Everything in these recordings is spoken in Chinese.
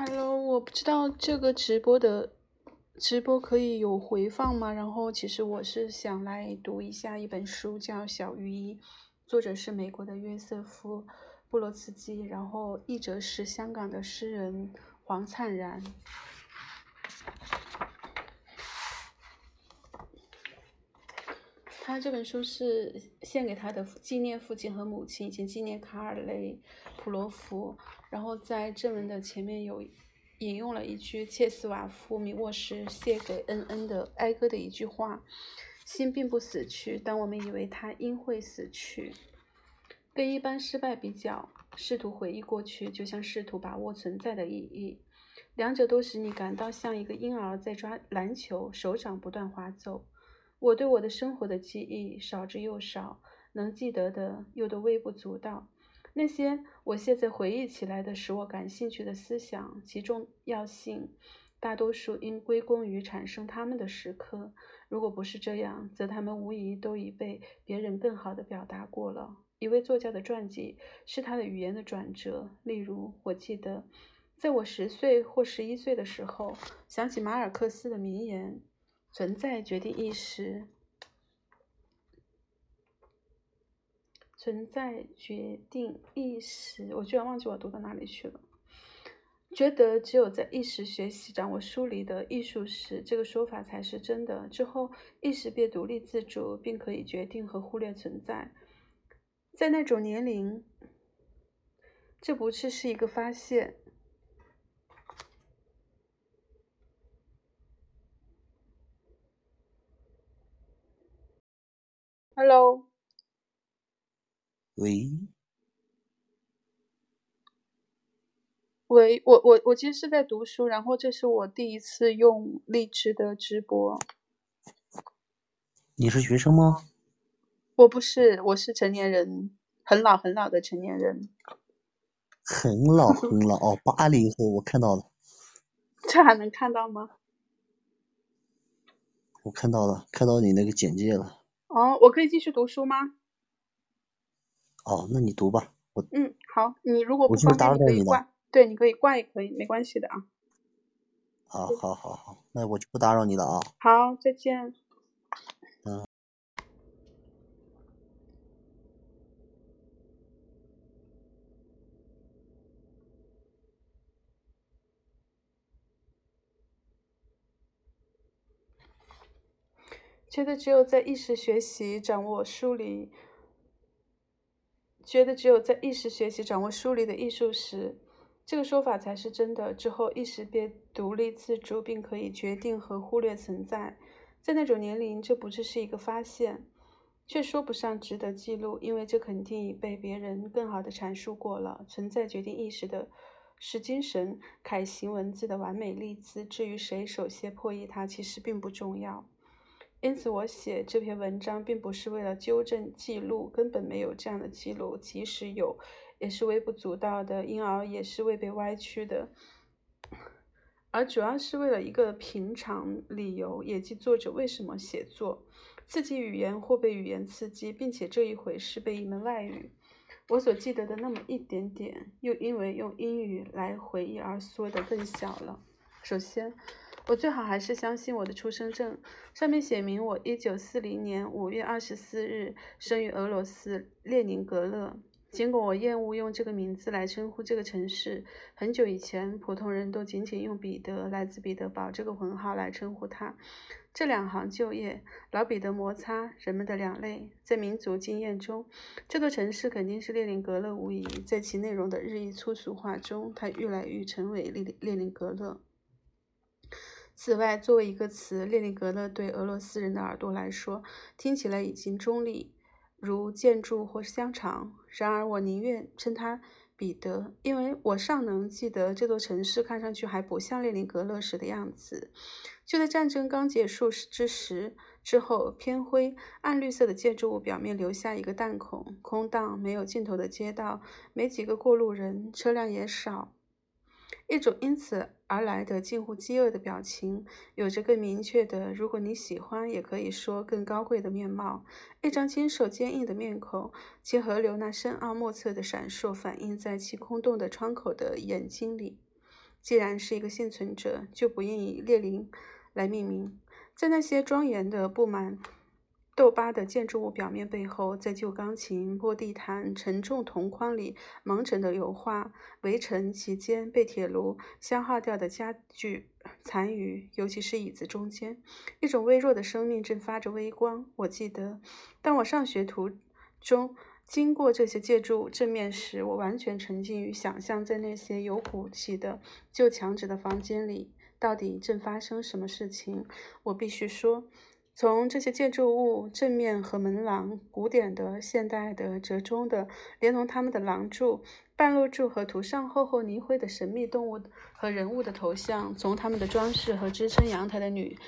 Hello，我不知道这个直播的直播可以有回放吗？然后其实我是想来读一下一本书，叫《小鱼》，作者是美国的约瑟夫·布罗茨基，然后译者是香港的诗人黄灿然。他这本书是献给他的纪念父亲和母亲，以及纪念卡尔雷普罗夫。然后在正文的前面有引用了一句切斯瓦夫米沃什写给恩恩的哀歌的一句话：“心并不死去，但我们以为它应会死去。”跟一般失败比较，试图回忆过去，就像试图把握存在的意义，两者都使你感到像一个婴儿在抓篮球，手掌不断滑走。我对我的生活的记忆少之又少，能记得的又都微不足道。那些我现在回忆起来的使我感兴趣的思想，其重要性大多数应归功于产生它们的时刻。如果不是这样，则他们无疑都已被别人更好的表达过了。一位作家的传记是他的语言的转折。例如，我记得在我十岁或十一岁的时候，想起马尔克斯的名言。存在决定意识，存在决定意识。我居然忘记我读到哪里去了。觉得只有在意识学习、掌握疏离的艺术时，这个说法才是真的。之后，意识便独立自主，并可以决定和忽略存在。在那种年龄，这不是是一个发现。Hello，喂，喂，我我我其实是在读书，然后这是我第一次用荔枝的直播。你是学生吗？我不是，我是成年人，很老很老的成年人。很老很老哦，八零后，我看到了。这还能看到吗？我看到了，看到你那个简介了。哦，我可以继续读书吗？哦，那你读吧。我嗯，好，你如果不方便，你可以挂。对，你可以挂也可以，没关系的啊。好，好，好，好，那我就不打扰你了啊。好，再见。觉得只有在意识学习、掌握梳理，觉得只有在意识学习、掌握书里的艺术时，这个说法才是真的。之后，意识便独立自主，并可以决定和忽略存在。在那种年龄，这不只是一个发现，却说不上值得记录，因为这肯定已被别人更好的阐述过了。存在决定意识的是精神楷形文字的完美例子。至于谁首先破译它，其实并不重要。因此，我写这篇文章并不是为了纠正记录，根本没有这样的记录，即使有，也是微不足道的，因而也是未被歪曲的，而主要是为了一个平常理由，也即作者为什么写作，刺激语言或被语言刺激，并且这一回是被一门外语，我所记得的那么一点点，又因为用英语来回忆而缩得更小了。首先。我最好还是相信我的出生证，上面写明我一九四零年五月二十四日生于俄罗斯列宁格勒。尽管我厌恶用这个名字来称呼这个城市，很久以前普通人都仅仅用彼得来自彼得堡这个文号来称呼它。这两行就业，老彼得摩擦人们的两类，在民族经验中，这座城市肯定是列宁格勒无疑。在其内容的日益粗俗化中，它愈来愈成为列列宁格勒。此外，作为一个词，列宁格勒对俄罗斯人的耳朵来说听起来已经中立，如建筑或是香肠。然而，我宁愿称它彼得，因为我尚能记得这座城市看上去还不像列宁格勒时的样子。就在战争刚结束之时，之后偏灰、暗绿色的建筑物表面留下一个弹孔，空荡、没有尽头的街道，没几个过路人，车辆也少。一种因此而来的近乎饥饿的表情，有着更明确的，如果你喜欢，也可以说更高贵的面貌。一张清瘦坚硬的面孔，其河流那深奥莫测的闪烁，反映在其空洞的窗口的眼睛里。既然是一个幸存者，就不应以列宁来命名。在那些庄严的布满豆巴的建筑物表面背后，在旧钢琴、破地毯、沉重铜框里蒙尘的油画，围城其间被铁炉消耗掉的家具残余，尤其是椅子中间，一种微弱的生命正发着微光。我记得，当我上学途中。经过这些建筑正面时，我完全沉浸于想象，在那些有骨气的旧墙纸的房间里，到底正发生什么事情。我必须说，从这些建筑物正面和门廊，古典的、现代的、折中的，连同他们的廊柱、半露柱和涂上厚厚泥灰的神秘动物和人物的头像，从他们的装饰和支撑阳台的女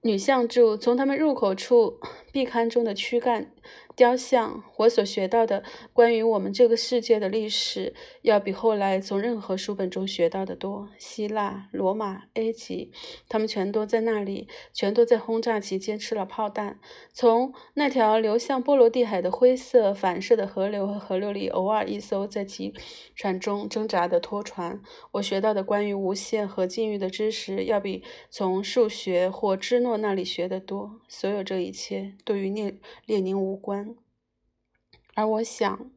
女像柱，从他们入口处壁龛中的躯干。雕像，我所学到的关于我们这个世界的历史，要比后来从任何书本中学到的多。希腊、罗马、埃及，他们全都在那里，全都在轰炸期间吃了炮弹。从那条流向波罗的海的灰色反射的河流和河流里，偶尔一艘在急船中挣扎的拖船，我学到的关于无限和禁欲的知识，要比从数学或芝诺那里学得多。所有这一切，对于列列宁无关。而我想，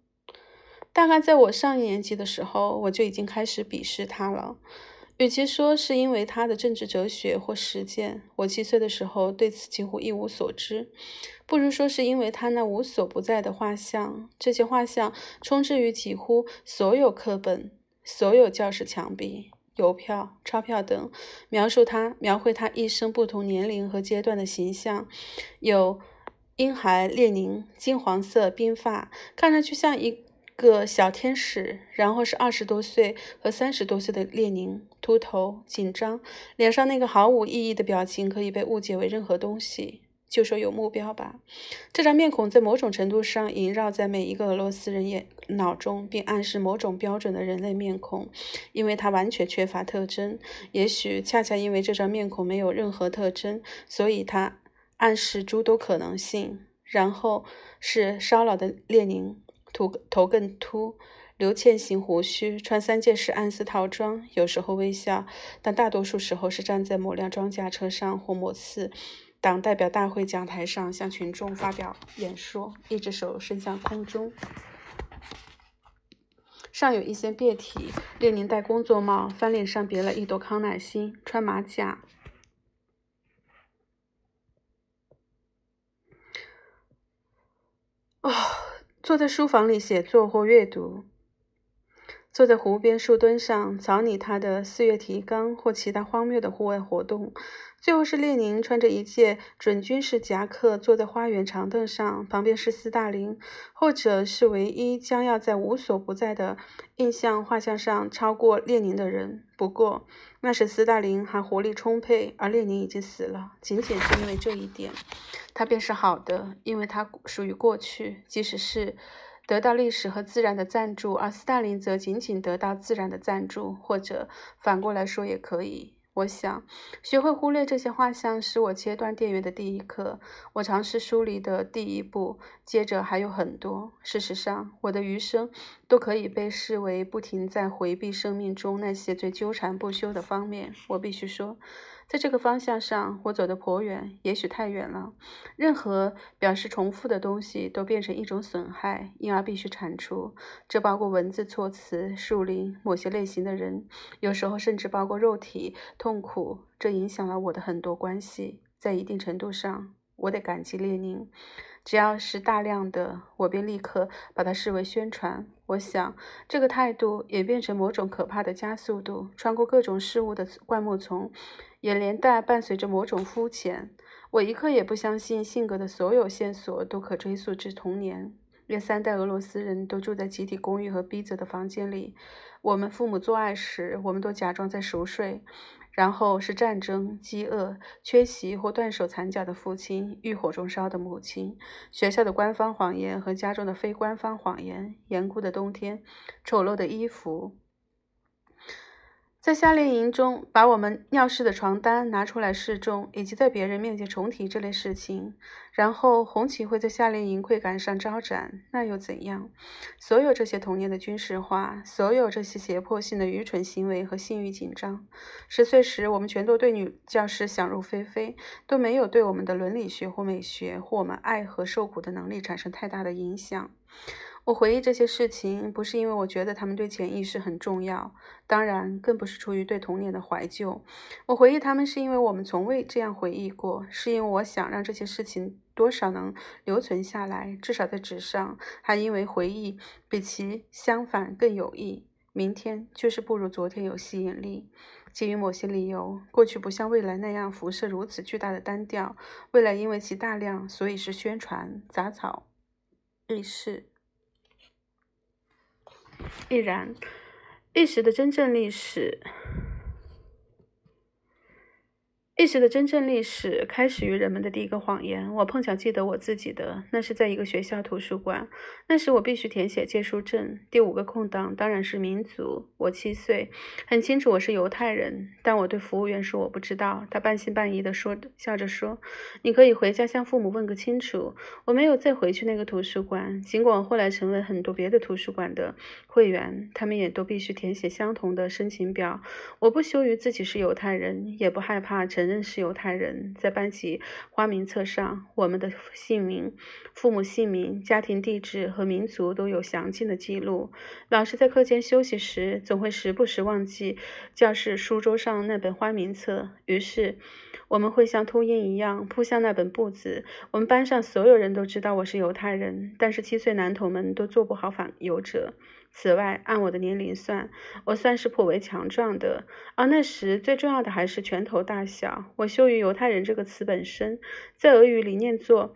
大概在我上一年级的时候，我就已经开始鄙视他了。与其说是因为他的政治哲学或实践，我七岁的时候对此几乎一无所知，不如说是因为他那无所不在的画像。这些画像充斥于几乎所有课本、所有教室墙壁、邮票、钞票等，描述他、描绘他一生不同年龄和阶段的形象，有。婴孩列宁，金黄色鬓发，看上去像一个小天使。然后是二十多岁和三十多岁的列宁，秃头、紧张，脸上那个毫无意义的表情可以被误解为任何东西。就说有目标吧。这张面孔在某种程度上萦绕在每一个俄罗斯人眼脑中，并暗示某种标准的人类面孔，因为它完全缺乏特征。也许恰恰因为这张面孔没有任何特征，所以它。暗示诸多可能性，然后是烧老的列宁，头头更秃，留欠形胡须，穿三件式安斯套装，有时候微笑，但大多数时候是站在某辆装甲车上或某次党代表大会讲台上向群众发表演说，一只手伸向空中，上有一些别体。列宁戴工作帽，翻脸上别了一朵康乃馨，穿马甲。哦，坐在书房里写作或阅读，坐在湖边树墩上草拟他的四月提纲或其他荒谬的户外活动。最后是列宁穿着一件准军事夹克坐在花园长凳上，旁边是斯大林，后者是唯一将要在无所不在的印象画像上超过列宁的人。不过，那时斯大林还活力充沛，而列宁已经死了。仅仅是因为这一点，他便是好的，因为他属于过去，即使是得到历史和自然的赞助，而斯大林则仅仅得到自然的赞助，或者反过来说也可以。我想学会忽略这些画像，是我切断电源的第一课。我尝试梳理的第一步，接着还有很多。事实上，我的余生都可以被视为不停在回避生命中那些最纠缠不休的方面。我必须说。在这个方向上，我走得颇远，也许太远了。任何表示重复的东西都变成一种损害，因而必须铲除。这包括文字、措辞、树林、某些类型的人，有时候甚至包括肉体痛苦。这影响了我的很多关系。在一定程度上，我得感激列宁。只要是大量的，我便立刻把它视为宣传。我想，这个态度演变成某种可怕的加速度，穿过各种事物的灌木丛。也连带伴随着某种肤浅。我一刻也不相信性格的所有线索都可追溯至童年。约三代俄罗斯人都住在集体公寓和逼仄的房间里。我们父母做爱时，我们都假装在熟睡。然后是战争、饥饿、缺席或断手残脚的父亲、欲火中烧的母亲、学校的官方谎言和家中的非官方谎言、严酷的冬天、丑陋的衣服。在夏令营中，把我们尿湿的床单拿出来示众，以及在别人面前重提这类事情，然后红旗会在夏令营会杆上招展，那又怎样？所有这些童年的军事化，所有这些胁迫性的愚蠢行为和性欲紧张，十岁时我们全都对女教师想入非非，都没有对我们的伦理学或美学或我们爱和受苦的能力产生太大的影响。我回忆这些事情，不是因为我觉得他们对潜意识很重要，当然更不是出于对童年的怀旧。我回忆他们，是因为我们从未这样回忆过，是因为我想让这些事情多少能留存下来，至少在纸上，还因为回忆比其相反更有益。明天就是不如昨天有吸引力。基于某些理由，过去不像未来那样辐射如此巨大的单调，未来因为其大量，所以是宣传杂草轶事。亦然，一时的真正历史。意识的真正历史开始于人们的第一个谎言。我碰巧记得我自己的，那是在一个学校图书馆。那时我必须填写借书证。第五个空档当然是民族。我七岁，很清楚我是犹太人，但我对服务员说我不知道。他半信半疑地说，笑着说：“你可以回家向父母问个清楚。”我没有再回去那个图书馆，尽管我后来成为很多别的图书馆的会员，他们也都必须填写相同的申请表。我不羞于自己是犹太人，也不害怕承。认识犹太人，在班级花名册上，我们的姓名、父母姓名、家庭地址和民族都有详尽的记录。老师在课间休息时，总会时不时忘记教室书桌上那本花名册，于是我们会像秃鹰一样扑向那本簿子。我们班上所有人都知道我是犹太人，但是七岁男童们都做不好反犹者。此外，按我的年龄算，我算是颇为强壮的。而那时最重要的还是拳头大小。我羞于“犹太人”这个词本身，在俄语里念作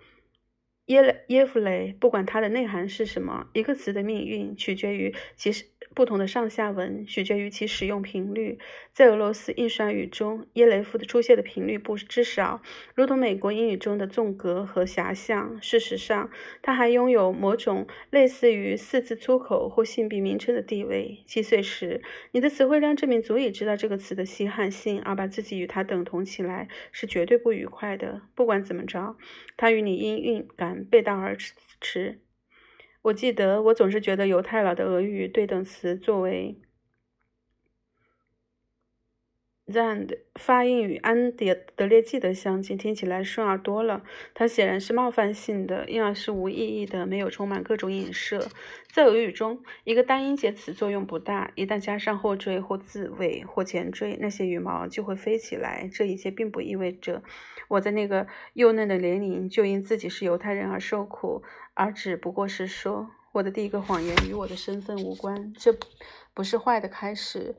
耶耶夫雷，不管它的内涵是什么。一个词的命运取决于其实。不同的上下文取决于其使用频率。在俄罗斯印刷语中，耶雷夫的出现的频率不之少，如同美国英语中的纵隔和遐想。事实上，它还拥有某种类似于四字粗口或性别名称的地位。七岁时，你的词汇量证明足以知道这个词的稀罕性，而把自己与它等同起来是绝对不愉快的。不管怎么着，它与你音韵感背道而驰。我记得，我总是觉得犹太佬的俄语对等词作为 “zand” 发音与安德德列季的相近，听起来顺耳多了。它显然是冒犯性的，因而是无意义的，没有充满各种影射。在俄语中，一个单音节词作用不大，一旦加上后缀或字尾或前缀，那些羽毛就会飞起来。这一切并不意味着我在那个幼嫩的年龄就因自己是犹太人而受苦。而只不过是说，我的第一个谎言与我的身份无关，这不是坏的开始，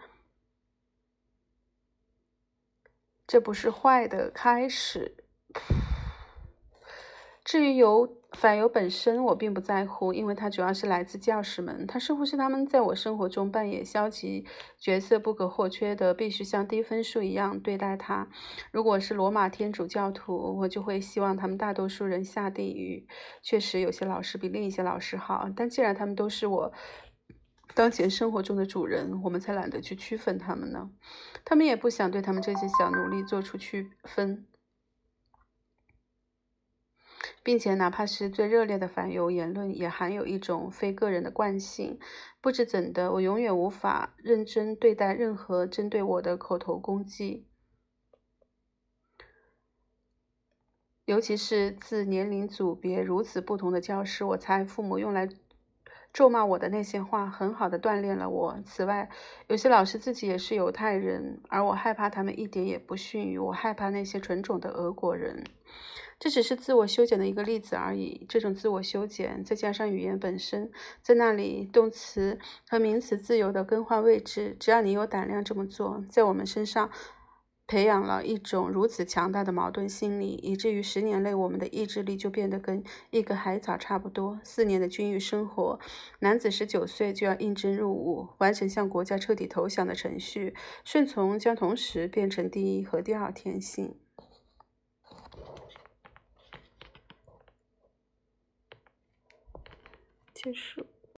这不是坏的开始。至于犹反犹本身，我并不在乎，因为它主要是来自教师们。它似乎是他们在我生活中扮演消极角色不可或缺的，必须像低分数一样对待它。如果是罗马天主教徒，我就会希望他们大多数人下地狱。确实，有些老师比另一些老师好，但既然他们都是我当前生活中的主人，我们才懒得去区分他们呢。他们也不想对他们这些小奴隶做出区分。并且，哪怕是最热烈的反犹言论，也含有一种非个人的惯性。不知怎的，我永远无法认真对待任何针对我的口头攻击，尤其是自年龄组别如此不同的教师。我猜，父母用来咒骂我的那些话，很好的锻炼了我。此外，有些老师自己也是犹太人，而我害怕他们一点也不逊于我害怕那些纯种的俄国人。这只是自我修剪的一个例子而已。这种自我修剪，再加上语言本身，在那里动词和名词自由地更换位置，只要你有胆量这么做，在我们身上培养了一种如此强大的矛盾心理，以至于十年内我们的意志力就变得跟一个海藻差不多。四年的军育生活，男子十九岁就要应征入伍，完成向国家彻底投降的程序，顺从将同时变成第一和第二天性。结束。